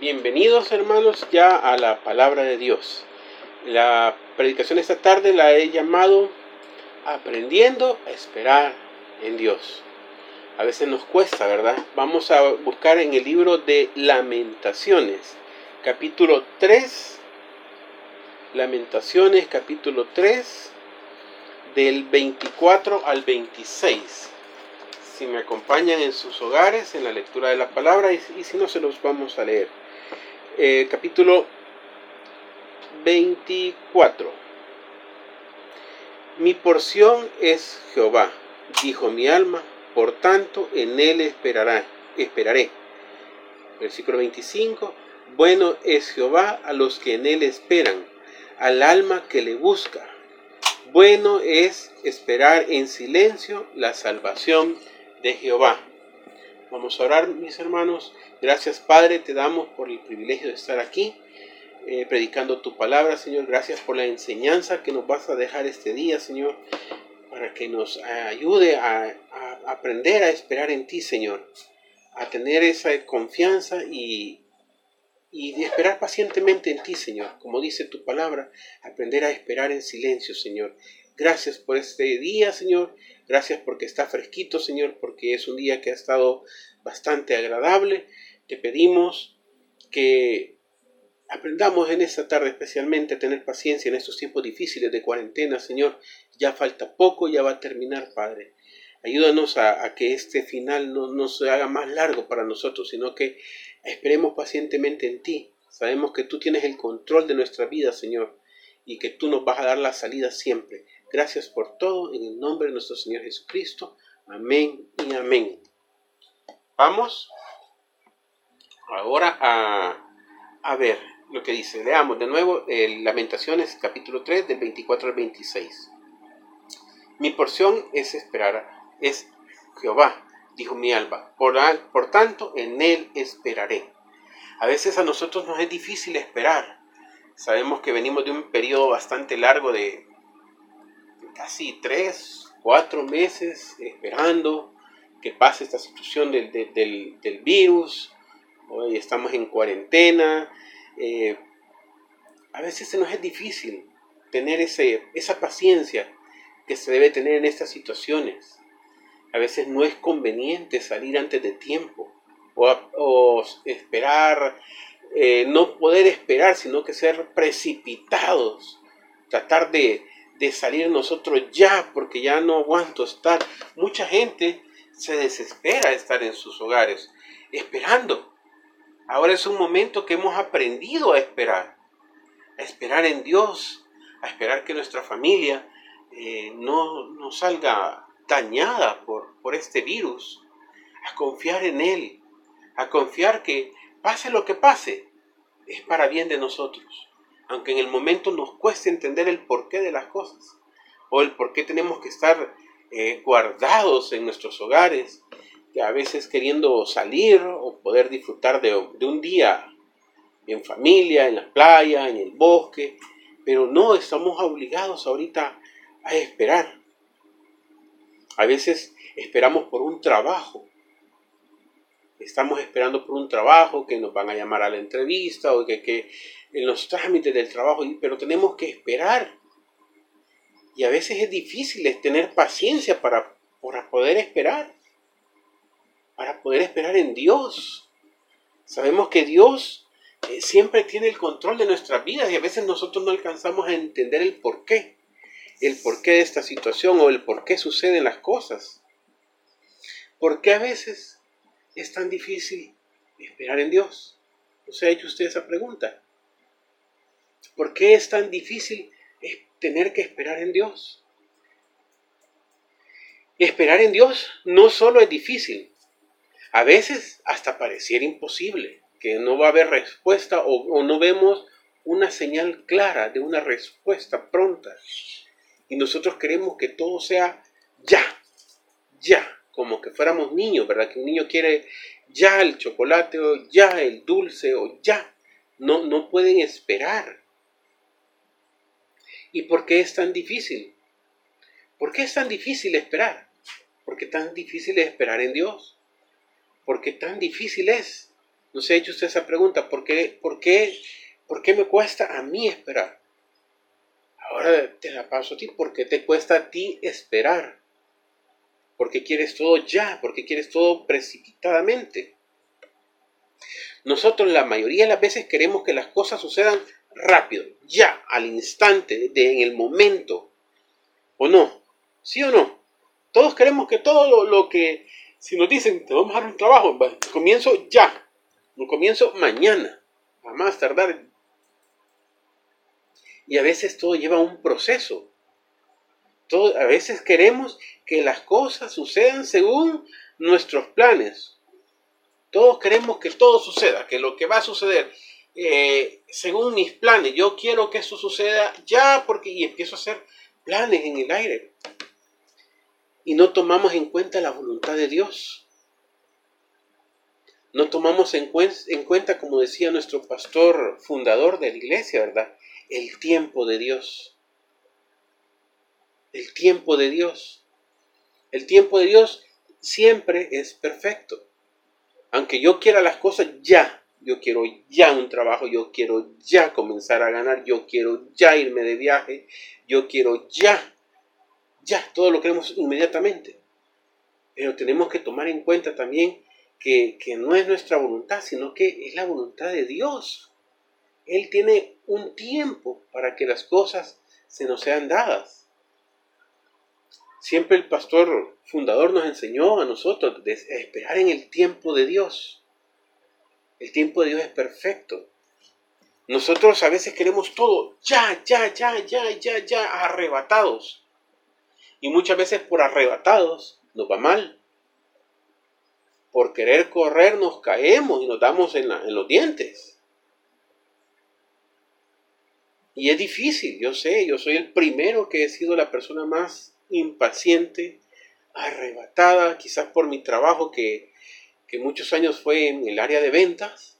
Bienvenidos hermanos ya a la palabra de Dios. La predicación esta tarde la he llamado Aprendiendo a esperar en Dios. A veces nos cuesta, ¿verdad? Vamos a buscar en el libro de Lamentaciones, capítulo 3. Lamentaciones, capítulo 3, del 24 al 26 si me acompañan en sus hogares en la lectura de la palabra y, si no se los vamos a leer. Eh, capítulo 24. Mi porción es Jehová, dijo mi alma, por tanto en él esperará, esperaré. Versículo 25. Bueno es Jehová a los que en él esperan, al alma que le busca. Bueno es esperar en silencio la salvación de Jehová. Vamos a orar, mis hermanos. Gracias, Padre, te damos por el privilegio de estar aquí, eh, predicando tu palabra, Señor. Gracias por la enseñanza que nos vas a dejar este día, Señor, para que nos ayude a, aprender a esperar en ti, Señor, a tener esa confianza y, y esperar pacientemente en ti, Señor. Como dice tu palabra, aprender a esperar en silencio, Señor. Gracias por este día, Señor. Gracias porque está fresquito, Señor, porque es un día que ha estado bastante agradable. Te pedimos que aprendamos en esta tarde especialmente a tener paciencia en estos tiempos difíciles de cuarentena, Señor. Ya falta poco, ya va a terminar, Padre. Ayúdanos a, que este final no, no se haga más largo para nosotros, sino que esperemos pacientemente en ti. Sabemos que tú tienes el control de nuestra vida, Señor, y que tú nos vas a dar la salida siempre. Gracias por todo en el nombre de nuestro Señor Jesucristo. Amén y amén. Vamos ahora a, ver lo que dice. Leamos de nuevo el Lamentaciones capítulo 3 del 24 al 26. Mi porción es esperar, es Jehová, dijo mi alma. Por, por tanto, en él esperaré. A veces a nosotros nos es difícil esperar. Sabemos que venimos de un periodo bastante largo de, casi tres, cuatro meses esperando que pase esta situación del, del, virus. Hoy estamos en cuarentena. Eh, a veces se nos es difícil tener ese, esa paciencia que se debe tener en estas situaciones. A veces no es conveniente salir antes de tiempo o, esperar, eh, no poder esperar, sino que ser precipitados, tratar de, de salir nosotros ya, porque ya no aguanto estar. Mucha gente se desespera estar en sus hogares, esperando. Ahora es un momento que hemos aprendido a esperar, a esperar en Dios, a esperar que nuestra familia eh, no, no, salga dañada por, por este virus, a confiar en Él, a confiar que pase lo que pase, es para bien de nosotros aunque en el momento nos cueste entender el porqué de las cosas o el por qué tenemos que estar eh, guardados en nuestros hogares, que a veces queriendo salir o poder disfrutar de, un día en familia, en la playa, en el bosque, pero no estamos obligados ahorita a esperar. A veces esperamos por un trabajo. Estamos esperando por un trabajo que nos van a llamar a la entrevista o que, que en los trámites del trabajo, pero tenemos que esperar. Y a veces es difícil tener paciencia para, para poder esperar, para poder esperar en Dios. Sabemos que Dios eh, siempre tiene el control de nuestras vidas y a veces nosotros no alcanzamos a entender el porqué, el porqué de esta situación o el por qué suceden las cosas. ¿Por qué a veces es tan difícil esperar en Dios? ¿No se ha hecho usted esa pregunta? ¿Por qué es tan difícil tener que esperar en Dios? Esperar en Dios no solo es difícil, a veces hasta pareciera imposible, que no va a haber respuesta o, no vemos una señal clara de una respuesta pronta. Y nosotros queremos que todo sea ya, ya, como que fuéramos niños, ¿verdad? Que un niño quiere ya el chocolate o ya el dulce o ya. No, no pueden esperar. ¿Y por qué es tan difícil? ¿Por qué es tan difícil esperar? ¿Por qué tan difícil es esperar en Dios? ¿Por qué tan difícil es? No se ha hecho usted esa pregunta. ¿Por qué, por qué, por qué me cuesta a mí esperar? Ahora te la paso a ti. ¿Por qué te cuesta a ti esperar? Porque quieres todo ya, porque quieres todo precipitadamente. Nosotros la mayoría de las veces queremos que las cosas sucedan rápido, ya, al instante, en el momento. ¿O no? ¿Sí o no? Todos queremos que todo lo, que, si nos dicen, te vamos a dar un trabajo, comienzo ya, no comienzo mañana, a más tardar. Y a veces todo lleva un proceso. Todo, a veces queremos que las cosas sucedan según nuestros planes. Todos queremos que todo suceda, que lo que va a suceder eh, según mis planes. Yo quiero que eso suceda ya porque y empiezo a hacer planes en el aire. Y no tomamos en cuenta la voluntad de Dios. No tomamos en, en cuenta, como decía nuestro pastor fundador de la iglesia, ¿verdad? El tiempo de Dios. El tiempo de Dios. El tiempo de Dios siempre es perfecto. Aunque yo quiera las cosas ya, yo quiero ya un trabajo, yo quiero ya comenzar a ganar, yo quiero ya irme de viaje, yo quiero ya, ya, todo lo queremos inmediatamente. Pero tenemos que tomar en cuenta también que, que no es nuestra voluntad, sino que es la voluntad de Dios. Él tiene un tiempo para que las cosas se nos sean dadas. Siempre el pastor fundador nos enseñó a nosotros a esperar en el tiempo de Dios. El tiempo de Dios es perfecto. Nosotros a veces queremos todo ya, ya, ya, ya, ya, ya, arrebatados. Y muchas veces por arrebatados nos va mal. Por querer correr nos caemos y nos damos en, en los dientes. Y es difícil, yo sé, yo soy el primero que he sido la persona más impaciente, arrebatada, quizás por mi trabajo que que muchos años fue en el área de ventas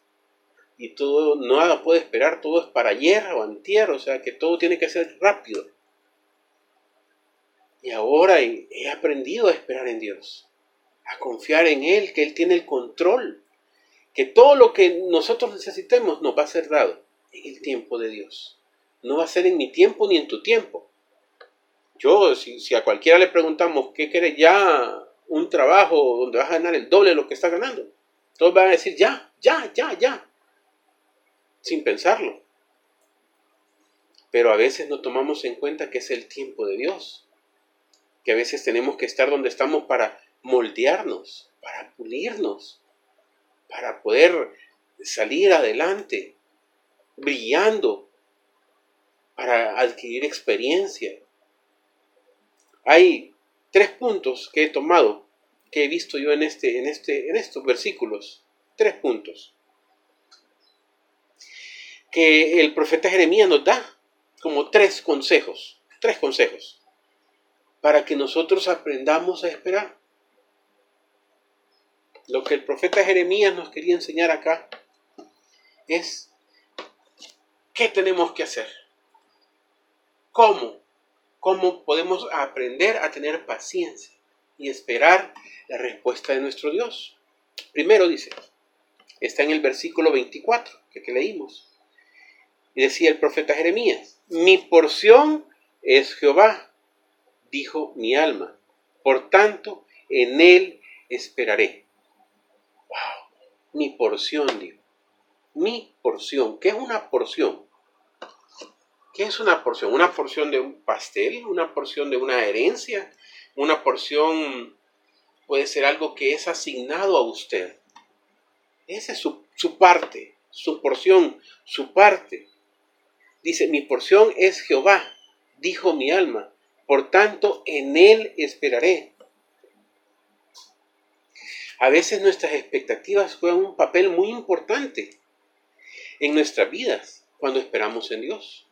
y todo, nada puede esperar, todo es para ayer o antier, o sea que todo tiene que ser rápido. Y ahora he aprendido a esperar en Dios, a confiar en Él, que Él tiene el control, que todo lo que nosotros necesitemos nos va a ser dado en el tiempo de Dios. No va a ser en mi tiempo ni en tu tiempo. Yo, si, si a cualquiera le preguntamos qué quiere ya un trabajo donde vas a ganar el doble de lo que estás ganando. Todos van a decir ya, ya, ya, ya, sin pensarlo. Pero a veces no tomamos en cuenta que es el tiempo de Dios, que a veces tenemos que estar donde estamos para moldearnos, para pulirnos, para poder salir adelante, brillando, para adquirir experiencia. Hay tres puntos que he tomado, que he visto yo en, este, en, este, en estos versículos. Tres puntos. Que el profeta Jeremías nos da como tres consejos. Tres consejos. Para que nosotros aprendamos a esperar. Lo que el profeta Jeremías nos quería enseñar acá es qué tenemos que hacer. ¿Cómo? Cómo podemos aprender a tener paciencia y esperar la respuesta de nuestro Dios. Primero dice, está en el versículo 24 que, leímos. Y decía el profeta Jeremías, mi porción es Jehová, dijo mi alma, por tanto en él esperaré. Wow, mi porción, dijo. Mi porción. ¿Qué es una porción? ¿Qué es una porción? ¿Una porción de un pastel? ¿Una porción de una herencia? ¿Una porción puede ser algo que es asignado a usted? Esa es su, su parte, su porción, su parte. Dice, mi porción es Jehová, dijo mi alma, por tanto en él esperaré. A veces nuestras expectativas juegan un papel muy importante en nuestras vidas cuando esperamos en Dios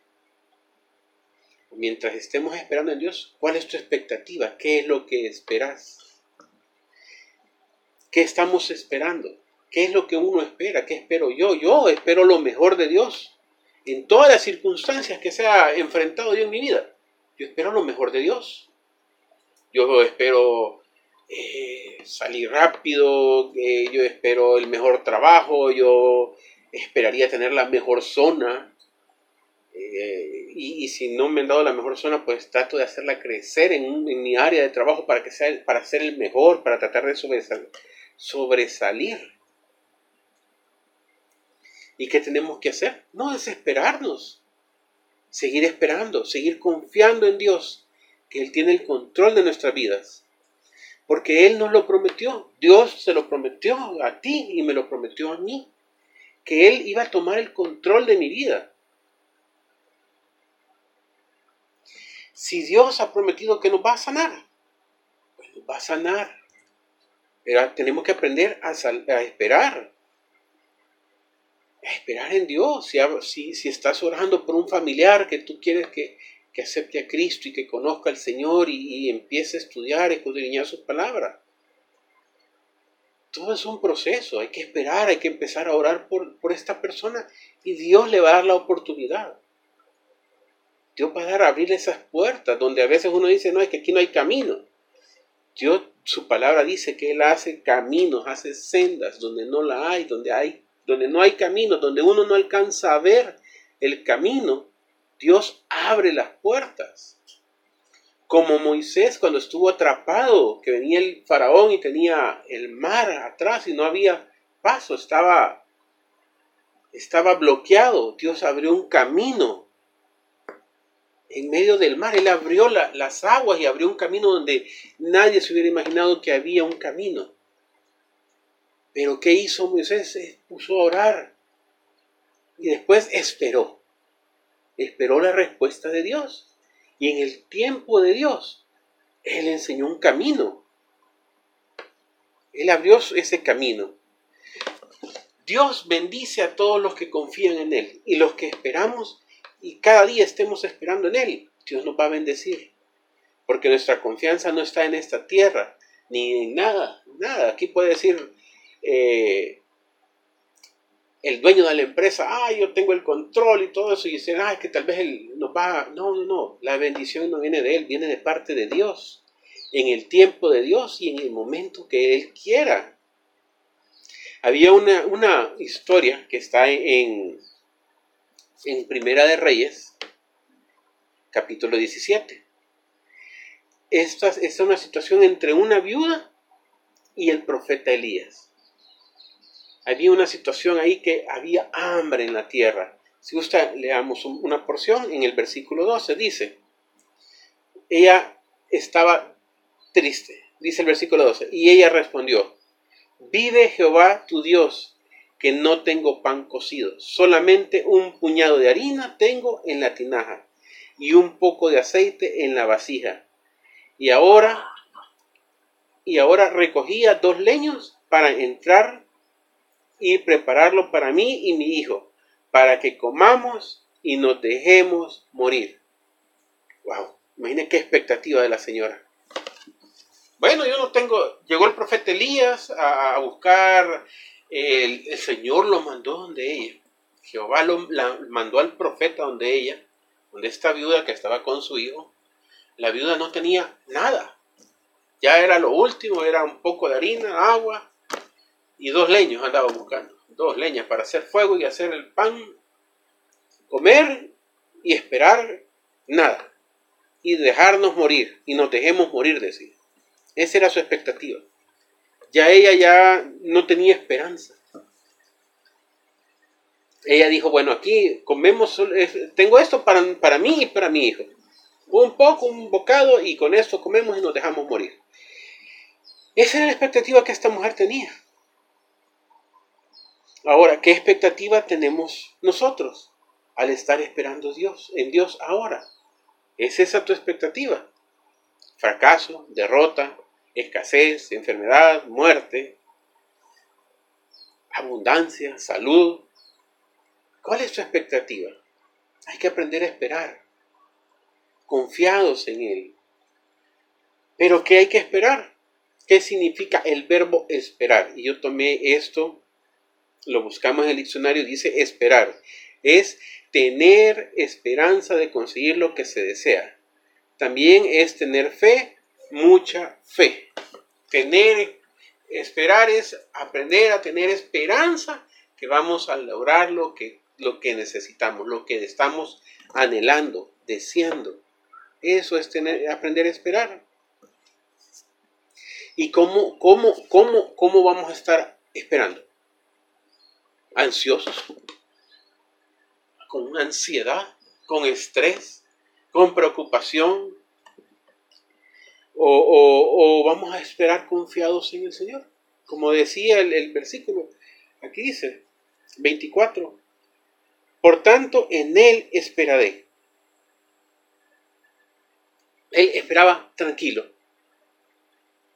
mientras estemos esperando en Dios, ¿cuál es tu expectativa? ¿Qué es lo que esperas? ¿Qué estamos esperando? ¿Qué es lo que uno espera? ¿Qué espero yo? Yo espero lo mejor de Dios. En todas las circunstancias que se ha enfrentado yo en mi vida, yo espero lo mejor de Dios. Yo espero eh, salir rápido, yo espero el mejor trabajo, yo esperaría tener la mejor zona. Eh, y, si no me han dado la mejor zona, pues trato de hacerla crecer en, mi área de trabajo para que sea para ser el mejor, para tratar de sobresalir. ¿Y qué tenemos que hacer? No desesperarnos. Seguir esperando, seguir confiando en Dios, que Él tiene el control de nuestras vidas. Porque Él nos lo prometió. Dios se lo prometió a ti y me lo prometió a mí. Que Él iba a tomar el control de mi vida. Si Dios ha prometido que nos va a sanar, pues nos va a sanar. Pero tenemos que aprender a, a esperar esperar en Dios. Si, si, estás orando por un familiar que tú quieres que, acepte a Cristo y que conozca al Señor y, empiece a estudiar, y escudriñar sus palabras. Todo es un proceso, hay que esperar, hay que empezar a orar por, por esta persona y Dios le va a dar la oportunidad. Dios va a dar a abrir esas puertas donde a veces uno dice, no, es que aquí no hay camino. Dios, su palabra dice que Él hace caminos, hace sendas donde no la hay, donde hay donde no hay camino, donde uno no alcanza a ver el camino, Dios abre las puertas. Como Moisés cuando estuvo atrapado, que venía el faraón y tenía el mar atrás y no había paso, estaba, estaba bloqueado. Dios abrió un camino en medio del mar. Él abrió las aguas y abrió un camino donde nadie se hubiera imaginado que había un camino. Pero ¿qué hizo Moisés? Se puso a orar y después esperó. Esperó la respuesta de Dios. Y en el tiempo de Dios, Él enseñó un camino. Él abrió ese camino. Dios bendice a todos los que confían en Él y los que esperamos y cada día estemos esperando en Él. Dios nos va a bendecir. Porque nuestra confianza no está en esta tierra, ni en nada, nada. Aquí puede decir eh, el dueño de la empresa, ah, yo tengo el control y todo eso, y dicen, ah, es que tal vez él nos va, no, no, no, la bendición no viene de él, viene de parte de Dios, en el tiempo de Dios y en el momento que él quiera. Había una, una historia que está en, en Primera de Reyes, capítulo 17. Esta, es una situación entre una viuda y el profeta Elías había una situación ahí que había hambre en la tierra. Si usted leamos una porción, en el versículo 12 dice, ella estaba triste, dice el versículo 12, y ella respondió, vive Jehová tu Dios, que no tengo pan cocido, solamente un puñado de harina tengo en la tinaja y un poco de aceite en la vasija. Y ahora, y ahora recogía dos leños para entrar y prepararlo para mí y mi hijo, para que comamos y nos dejemos morir. Wow, imaginen qué expectativa de la señora. Bueno, yo no tengo, llegó el profeta Elías a, buscar, el, Señor lo mandó donde ella. Jehová lo mandó al profeta donde ella, donde esta viuda que estaba con su hijo. La viuda no tenía nada. Ya era lo último, era un poco de harina, agua, y dos leños andaba buscando, dos leñas para hacer fuego y hacer el pan, comer y esperar nada, y dejarnos morir, y nos dejemos morir, decía. Esa era su expectativa. Ya ella ya no tenía esperanza. Ella dijo, bueno, aquí comemos, tengo esto para, para mí y para mi hijo. Un poco, un bocado, y con esto comemos y nos dejamos morir. Esa era la expectativa que esta mujer tenía. Ahora, ¿qué expectativa tenemos nosotros al estar esperando Dios, en Dios ahora? ¿Es esa tu expectativa? Fracaso, derrota, escasez, enfermedad, muerte, abundancia, salud. ¿Cuál es tu expectativa? Hay que aprender a esperar, confiados en Él. Pero ¿qué hay que esperar? ¿Qué significa el verbo esperar? Y yo tomé esto lo buscamos en el diccionario, dice esperar. Es tener esperanza de conseguir lo que se desea. También es tener fe, mucha fe. tener, esperar es aprender a tener esperanza que vamos a lograr lo que, lo que necesitamos, lo que estamos anhelando, deseando. Eso es tener, aprender a esperar. ¿Y cómo, cómo, cómo, cómo vamos a estar esperando? Ansiosos, con ansiedad, con estrés, con preocupación, o, vamos a esperar confiados en el Señor. Como decía el, el versículo, aquí dice 24, por tanto en Él esperaré. Él esperaba tranquilo.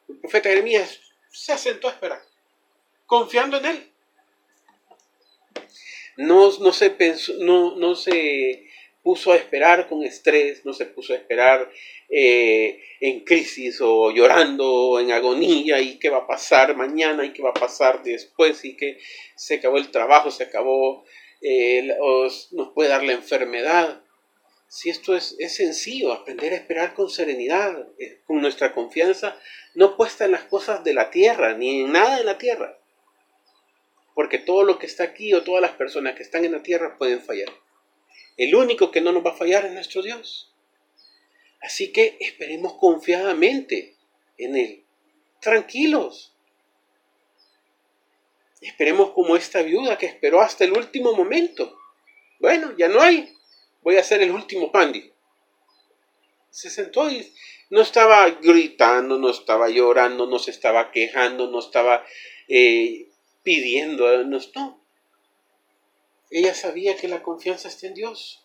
El profeta Jeremías se sentó a esperar, confiando en Él. No, no, se pensó, no, no se puso a esperar con estrés, no se puso a esperar eh, en crisis o llorando en agonía y qué va a pasar mañana y qué va a pasar después y que se acabó el trabajo, se acabó, eh, nos puede dar la enfermedad. Si esto es, sencillo, aprender a esperar con serenidad, eh, con nuestra confianza no puesta en las cosas de la tierra, ni en nada de la tierra. Porque todo lo que está aquí o todas las personas que están en la tierra pueden fallar. El único que no nos va a fallar es nuestro Dios. Así que esperemos confiadamente en Él. Tranquilos. Esperemos como esta viuda que esperó hasta el último momento. Bueno, ya no hay. Voy a hacer el último pan. Se sentó y no estaba gritando, no estaba llorando, no se estaba quejando, no estaba eh, pidiendo. No. Ella sabía que la confianza está en Dios.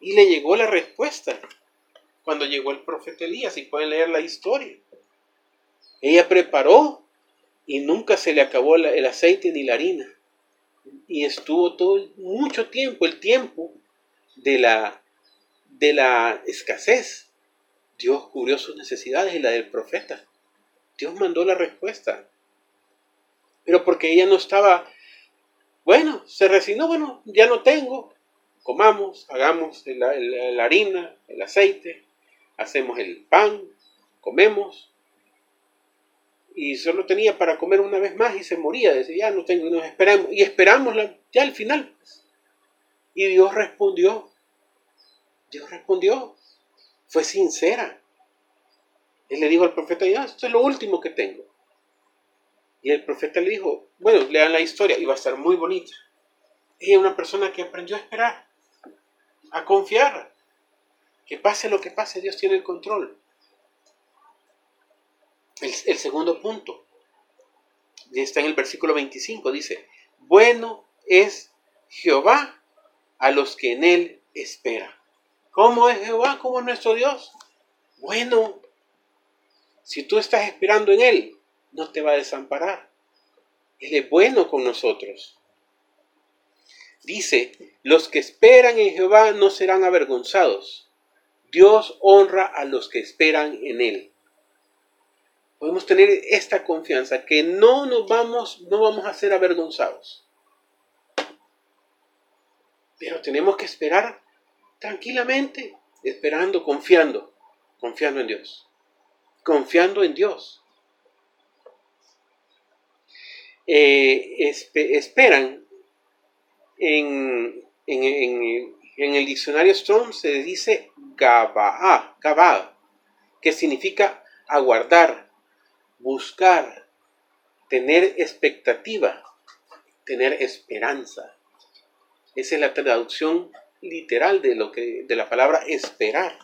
Y le llegó la respuesta cuando llegó el profeta Elías, y pueden leer la historia. Ella preparó y nunca se le acabó el aceite ni la harina. Y estuvo todo mucho tiempo, el tiempo de la, de la escasez. Dios cubrió sus necesidades y la del profeta. Dios mandó la respuesta. Pero porque ella no estaba bueno, se resignó, bueno, ya no tengo, comamos, hagamos la, harina, el aceite, hacemos el pan, comemos. Y solo tenía para comer una vez más y se moría. Decía, ya no tengo, nos esperamos. Y esperamos ya al final. Y Dios respondió. Dios respondió. Fue sincera. Él le dijo al profeta, ya, esto es lo último que tengo. Y el profeta le dijo, bueno, lean la historia y va a estar muy bonita. Ella es una persona que aprendió a esperar, a confiar, que pase lo que pase, Dios tiene el control. El, segundo punto, está en el versículo 25, dice, bueno es Jehová a los que en él espera. ¿Cómo es Jehová? ¿Cómo es nuestro Dios? Bueno, si tú estás esperando en él, no te va a desamparar. Él es bueno con nosotros. Dice, los que esperan en Jehová no serán avergonzados. Dios honra a los que esperan en Él. Podemos tener esta confianza que no nos vamos, no vamos a ser avergonzados. Pero tenemos que esperar tranquilamente, esperando, confiando, confiando en Dios. Confiando en Dios. Eh, esperan en, el diccionario Strong se dice Gabaa, Gabaa, que significa aguardar, buscar, tener expectativa, tener esperanza. Esa es la traducción literal de, lo que, de la palabra esperar.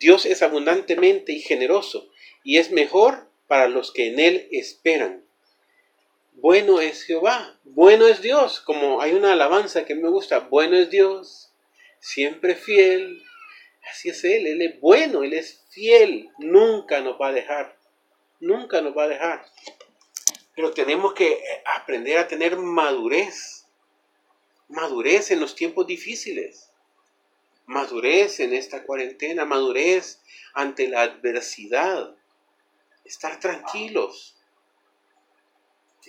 Dios es abundantemente y generoso y es mejor para los que en Él esperan bueno es Jehová, bueno es Dios, como hay una alabanza que me gusta, bueno es Dios, siempre fiel, así es Él, Él es bueno, Él es fiel, nunca nos va a dejar, nunca nos va a dejar. Pero tenemos que aprender a tener madurez, madurez en los tiempos difíciles, madurez en esta cuarentena, madurez ante la adversidad, estar tranquilos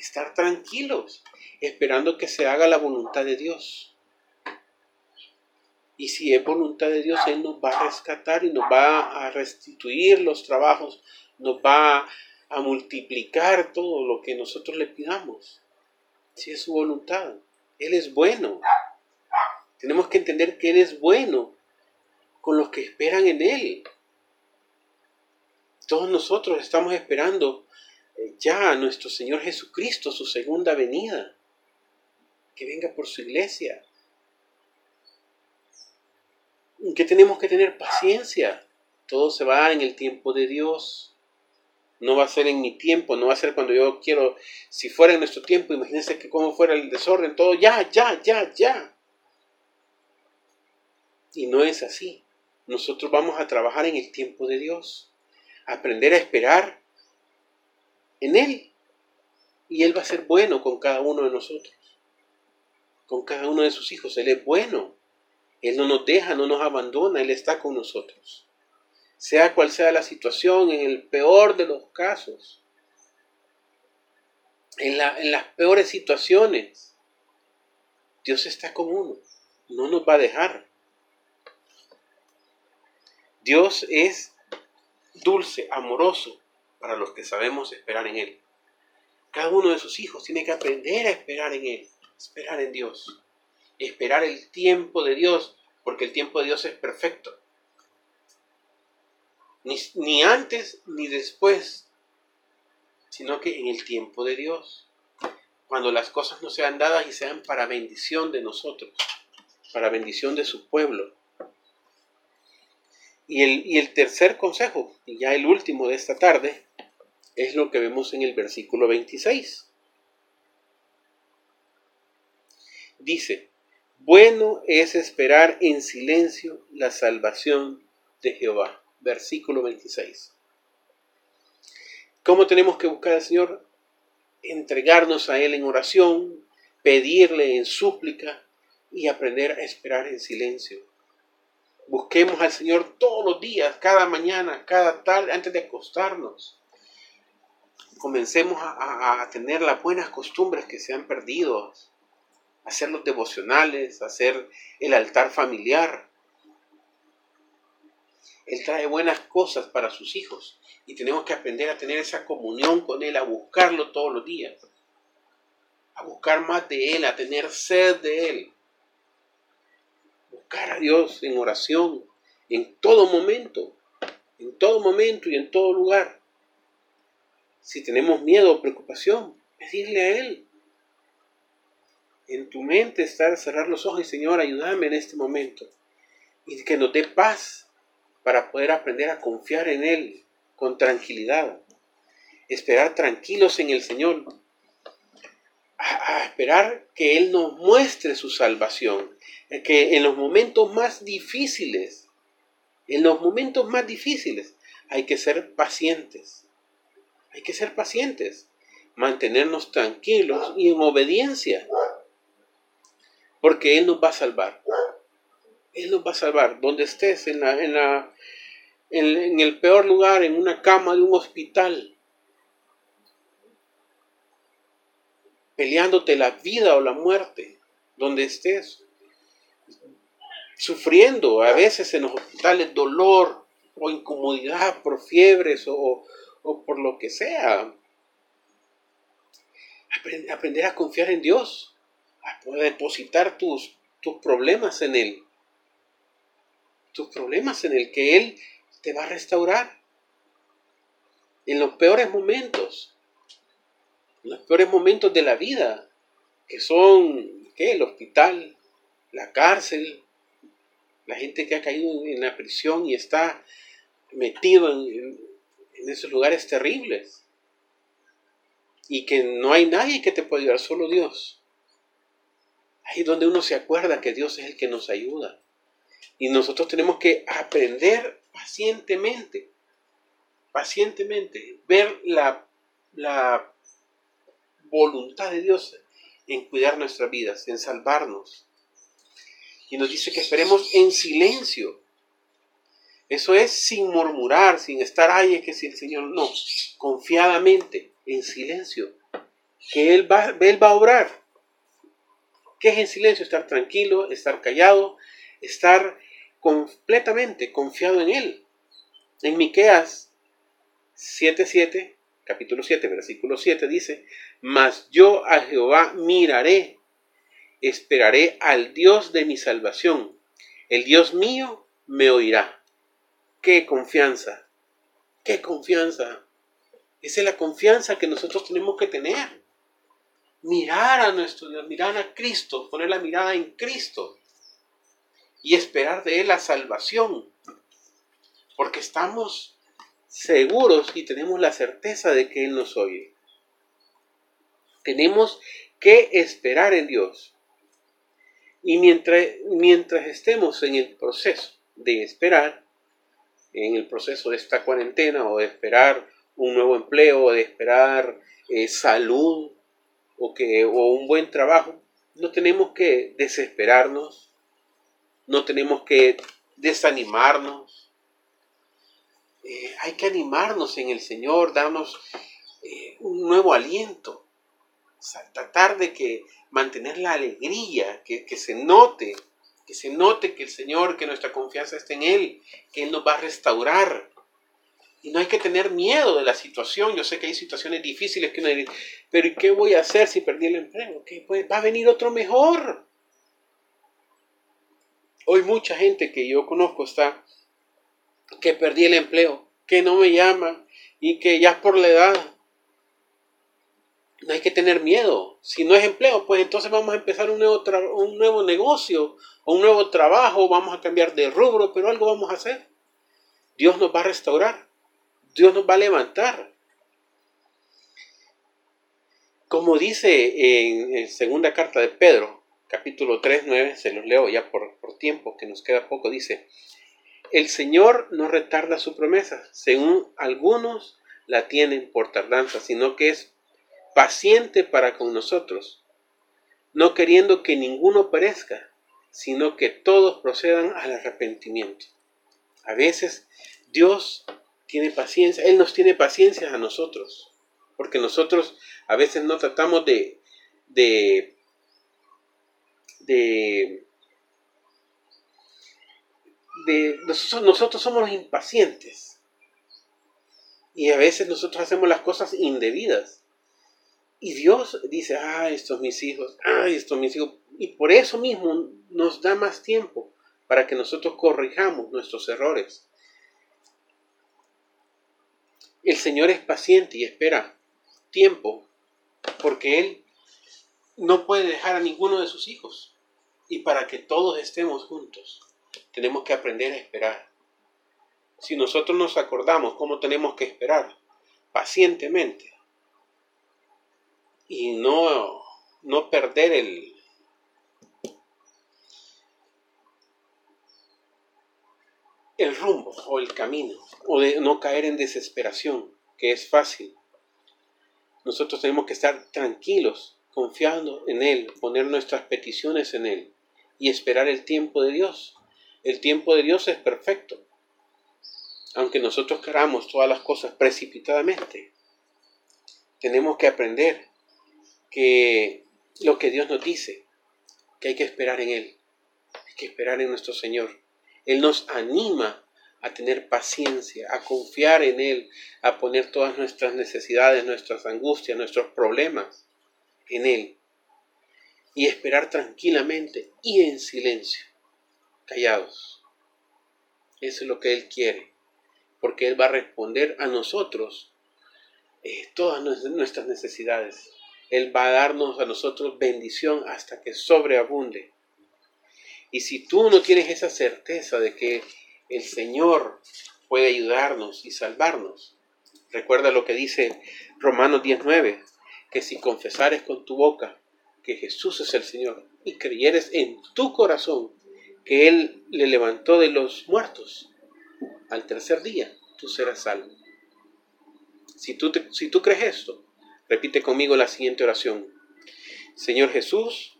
estar tranquilos, esperando que se haga la voluntad de Dios. Y si es voluntad de Dios, Él nos va a rescatar y nos va a restituir los trabajos, nos va a multiplicar todo lo que nosotros le pidamos. Si es su voluntad. Él es bueno. Tenemos que entender que Él es bueno con los que esperan en Él. Todos nosotros estamos esperando ya a nuestro Señor Jesucristo, su segunda venida, que venga por su iglesia. Que tenemos que tener paciencia. Todo se va en el tiempo de Dios. No va a ser en mi tiempo, no va a ser cuando yo quiero. Si fuera en nuestro tiempo, imagínense que como fuera el desorden, todo ya, ya, ya, ya. Y no es así. Nosotros vamos a trabajar en el tiempo de Dios. aprender a esperar en Él. Y Él va a ser bueno con cada uno de nosotros. Con cada uno de sus hijos. Él es bueno. Él no nos deja, no nos abandona. Él está con nosotros. Sea cual sea la situación, en el peor de los casos. En, en las peores situaciones. Dios está con uno. No nos va a dejar. Dios es dulce, amoroso para los que sabemos esperar en Él. Cada uno de sus hijos tiene que aprender a esperar en Él, esperar en Dios, esperar el tiempo de Dios, porque el tiempo de Dios es perfecto. Ni, antes ni después, sino que en el tiempo de Dios, cuando las cosas no sean dadas y sean para bendición de nosotros, para bendición de su pueblo. Y el, tercer consejo, y ya el último de esta tarde, es lo que vemos en el versículo 26. Dice, bueno es esperar en silencio la salvación de Jehová. Versículo 26. ¿Cómo tenemos que buscar al Señor? Entregarnos a Él en oración, pedirle en súplica y aprender a esperar en silencio. Busquemos al Señor todos los días, cada mañana, cada tarde, antes de acostarnos. Comencemos a, tener las buenas costumbres que se han perdido, hacer los devocionales, hacer el altar familiar. Él trae buenas cosas para sus hijos y tenemos que aprender a tener esa comunión con Él, a buscarlo todos los días, a buscar más de Él, a tener sed de Él buscar a Dios en oración en todo momento, en todo momento y en todo lugar. Si tenemos miedo o preocupación, pedirle a Él. En tu mente estar, cerrar los ojos y Señor, ayúdame en este momento. Y que nos dé paz para poder aprender a confiar en Él con tranquilidad. Esperar tranquilos en el Señor. a esperar que Él nos muestre su salvación que en los momentos más difíciles, en los momentos más difíciles, hay que ser pacientes. Hay que ser pacientes, mantenernos tranquilos y en obediencia, porque Él nos va a salvar. Él nos va a salvar. Donde estés, en, la, en, la, en el peor lugar, en una cama de un hospital, peleándote la vida o la muerte, donde estés, sufriendo a veces en los hospitales dolor o incomodidad por fiebres o, por lo que sea. Aprender a confiar en Dios, a poder depositar tus, tus problemas en Él. Tus problemas en el que Él te va a restaurar. En los peores momentos, en los peores momentos de la vida, que son ¿qué? el hospital, la cárcel, la gente que ha caído en la prisión y está metido en, esos lugares terribles. Y que no hay nadie que te pueda ayudar, solo Dios. Ahí es donde uno se acuerda que Dios es el que nos ayuda. Y nosotros tenemos que aprender pacientemente, pacientemente, ver la, la voluntad de Dios en cuidar nuestras vidas, en salvarnos, y nos dice que esperemos en silencio. Eso es sin murmurar, sin estar, ay, es que si el Señor, no, confiadamente, en silencio, que Él va, Él va a obrar. ¿Qué es en silencio? Estar tranquilo, estar callado, estar completamente confiado en Él. En Miqueas 7:7, capítulo 7, versículo 7 dice, "Mas yo a Jehová miraré, esperaré al Dios de mi salvación. El Dios mío me oirá." Qué confianza. Qué confianza. Esa es la confianza que nosotros tenemos que tener. Mirar a nuestro Dios, mirar a Cristo, poner la mirada en Cristo y esperar de Él la salvación. Porque estamos seguros y tenemos la certeza de que Él nos oye. Tenemos que esperar en Dios. Y mientras, mientras estemos en el proceso de esperar, en el proceso de esta cuarentena o de esperar un nuevo empleo, o de esperar eh, salud o, que, o un buen trabajo, no tenemos que desesperarnos, no tenemos que desanimarnos. Eh, hay que animarnos en el Señor, darnos eh, un nuevo aliento, tratar de que mantener la alegría, que, que se note, que se note que el Señor, que nuestra confianza está en Él, que Él nos va a restaurar. Y no hay que tener miedo de la situación. Yo sé que hay situaciones difíciles que uno dice, pero ¿y qué voy a hacer si perdí el empleo? ¿Qué? Pues va a venir otro mejor. Hoy mucha gente que yo conozco está que perdí el empleo, que no me llaman y que ya por la edad no hay que tener miedo. Si no es empleo, pues entonces vamos a empezar un nuevo, un nuevo negocio o un nuevo trabajo, vamos a cambiar de rubro, pero algo vamos a hacer. Dios nos va a restaurar, Dios nos va a levantar. Como dice en, en segunda carta de Pedro, capítulo 3, 9, se los leo ya por, por tiempo, que nos queda poco, dice, el Señor no retarda su promesa, según algunos la tienen por tardanza, sino que es paciente para con nosotros, no queriendo que ninguno perezca, sino que todos procedan al arrepentimiento. A veces Dios tiene paciencia, Él nos tiene paciencia a nosotros, porque nosotros a veces no tratamos de, de de, nosotros, nosotros somos impacientes. Y a veces nosotros hacemos las cosas indebidas. Y Dios dice, ah, estos mis hijos, ah, estos mis hijos. Y por eso mismo nos da más tiempo para que nosotros corrijamos nuestros errores. El Señor es paciente y espera tiempo porque Él no puede dejar a ninguno de sus hijos. Y para que todos estemos juntos, tenemos que aprender a esperar. Si nosotros nos acordamos cómo tenemos que esperar, pacientemente, y no, no perder el, el rumbo o el camino, o de no caer en desesperación, que es fácil. Nosotros tenemos que estar tranquilos, confiando en Él, poner nuestras peticiones en Él y esperar el tiempo de Dios. El tiempo de Dios es perfecto. Aunque nosotros queramos todas las cosas precipitadamente, tenemos que aprender que lo que Dios nos dice, que hay que esperar en Él, hay que esperar en nuestro Señor. Él nos anima a tener paciencia, a confiar en Él, a poner todas nuestras necesidades, nuestras angustias, nuestros problemas en Él y esperar tranquilamente y en silencio, callados. Eso es lo que Él quiere, porque Él va a responder a nosotros eh, todas nuestras necesidades. Él va a darnos a nosotros bendición hasta que sobreabunde. Y si tú no tienes esa certeza de que el Señor puede ayudarnos y salvarnos, recuerda lo que dice Romanos 19, que si confesares con tu boca que Jesús es el Señor y creyeres en tu corazón que Él le levantó de los muertos, al tercer día tú serás salvo. Si tú, si tú crees esto, repite conmigo la siguiente oración. Señor Jesús,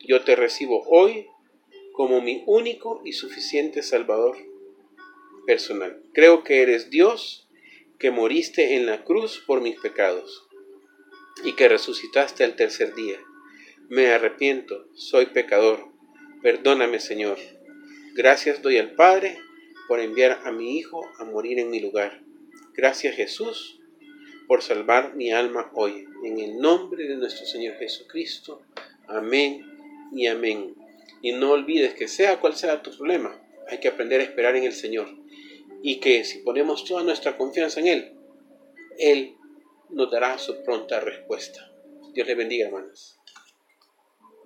yo te recibo hoy como mi único y suficiente Salvador personal. Creo que eres Dios, que moriste en la cruz por mis pecados y que resucitaste al tercer día me arrepiento, soy pecador, perdóname Señor. Gracias doy al Padre por enviar a mi Hijo a morir en mi lugar. Gracias Jesús por salvar mi alma hoy. En el nombre de nuestro Señor Jesucristo. Amén y amén. Y no olvides que sea cual sea tu problema, hay que aprender a esperar en el Señor. Y que si ponemos toda nuestra confianza en Él, Él nos dará su pronta respuesta. Dios le bendiga, hermanas.